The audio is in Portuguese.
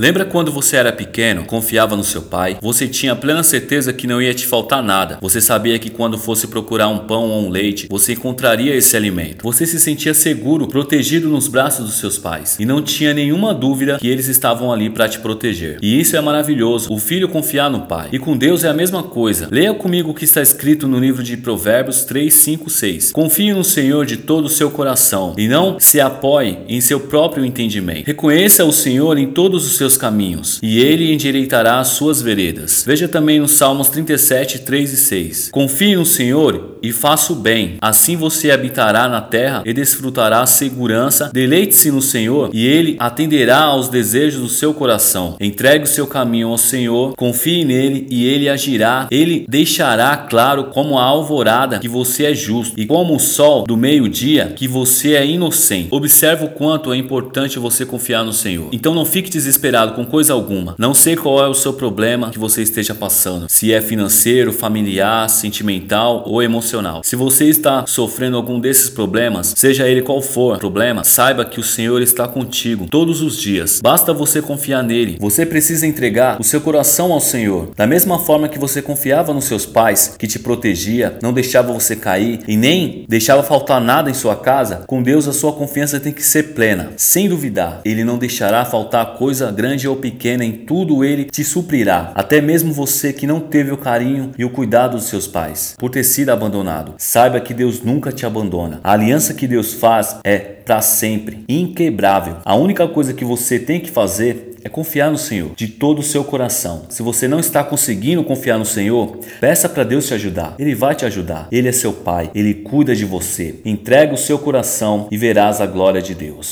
Lembra quando você era pequeno, confiava no seu pai? Você tinha plena certeza que não ia te faltar nada. Você sabia que quando fosse procurar um pão ou um leite, você encontraria esse alimento. Você se sentia seguro, protegido nos braços dos seus pais e não tinha nenhuma dúvida que eles estavam ali para te proteger. E isso é maravilhoso. O filho confiar no pai. E com Deus é a mesma coisa. Leia comigo o que está escrito no livro de Provérbios 3, 5, 6. Confie no Senhor de todo o seu coração e não se apoie em seu próprio entendimento. Reconheça o Senhor em todos os seus seus caminhos, e ele endireitará as suas veredas. Veja também nos Salmos 37, 3 e 6. Confie no Senhor e faça o bem, assim você habitará na terra e desfrutará segurança. Deleite-se no Senhor e ele atenderá aos desejos do seu coração. Entregue o seu caminho ao Senhor, confie nele e ele agirá. Ele deixará claro como a alvorada que você é justo e como o sol do meio-dia que você é inocente. Observe o quanto é importante você confiar no Senhor. Então não fique desesperado com coisa alguma. Não sei qual é o seu problema que você esteja passando, se é financeiro, familiar, sentimental ou emocional. Se você está sofrendo algum desses problemas, seja ele qual for problema, saiba que o Senhor está contigo todos os dias. Basta você confiar nele. Você precisa entregar o seu coração ao Senhor. Da mesma forma que você confiava nos seus pais, que te protegia, não deixava você cair e nem deixava faltar nada em sua casa, com Deus a sua confiança tem que ser plena, sem duvidar. Ele não deixará faltar coisa grande ou pequena, em tudo ele te suprirá. Até mesmo você que não teve o carinho e o cuidado dos seus pais, por ter sido abandonado. Saiba que Deus nunca te abandona. A aliança que Deus faz é para sempre, inquebrável. A única coisa que você tem que fazer é confiar no Senhor de todo o seu coração. Se você não está conseguindo confiar no Senhor, peça para Deus te ajudar. Ele vai te ajudar. Ele é seu Pai, ele cuida de você. Entrega o seu coração e verás a glória de Deus.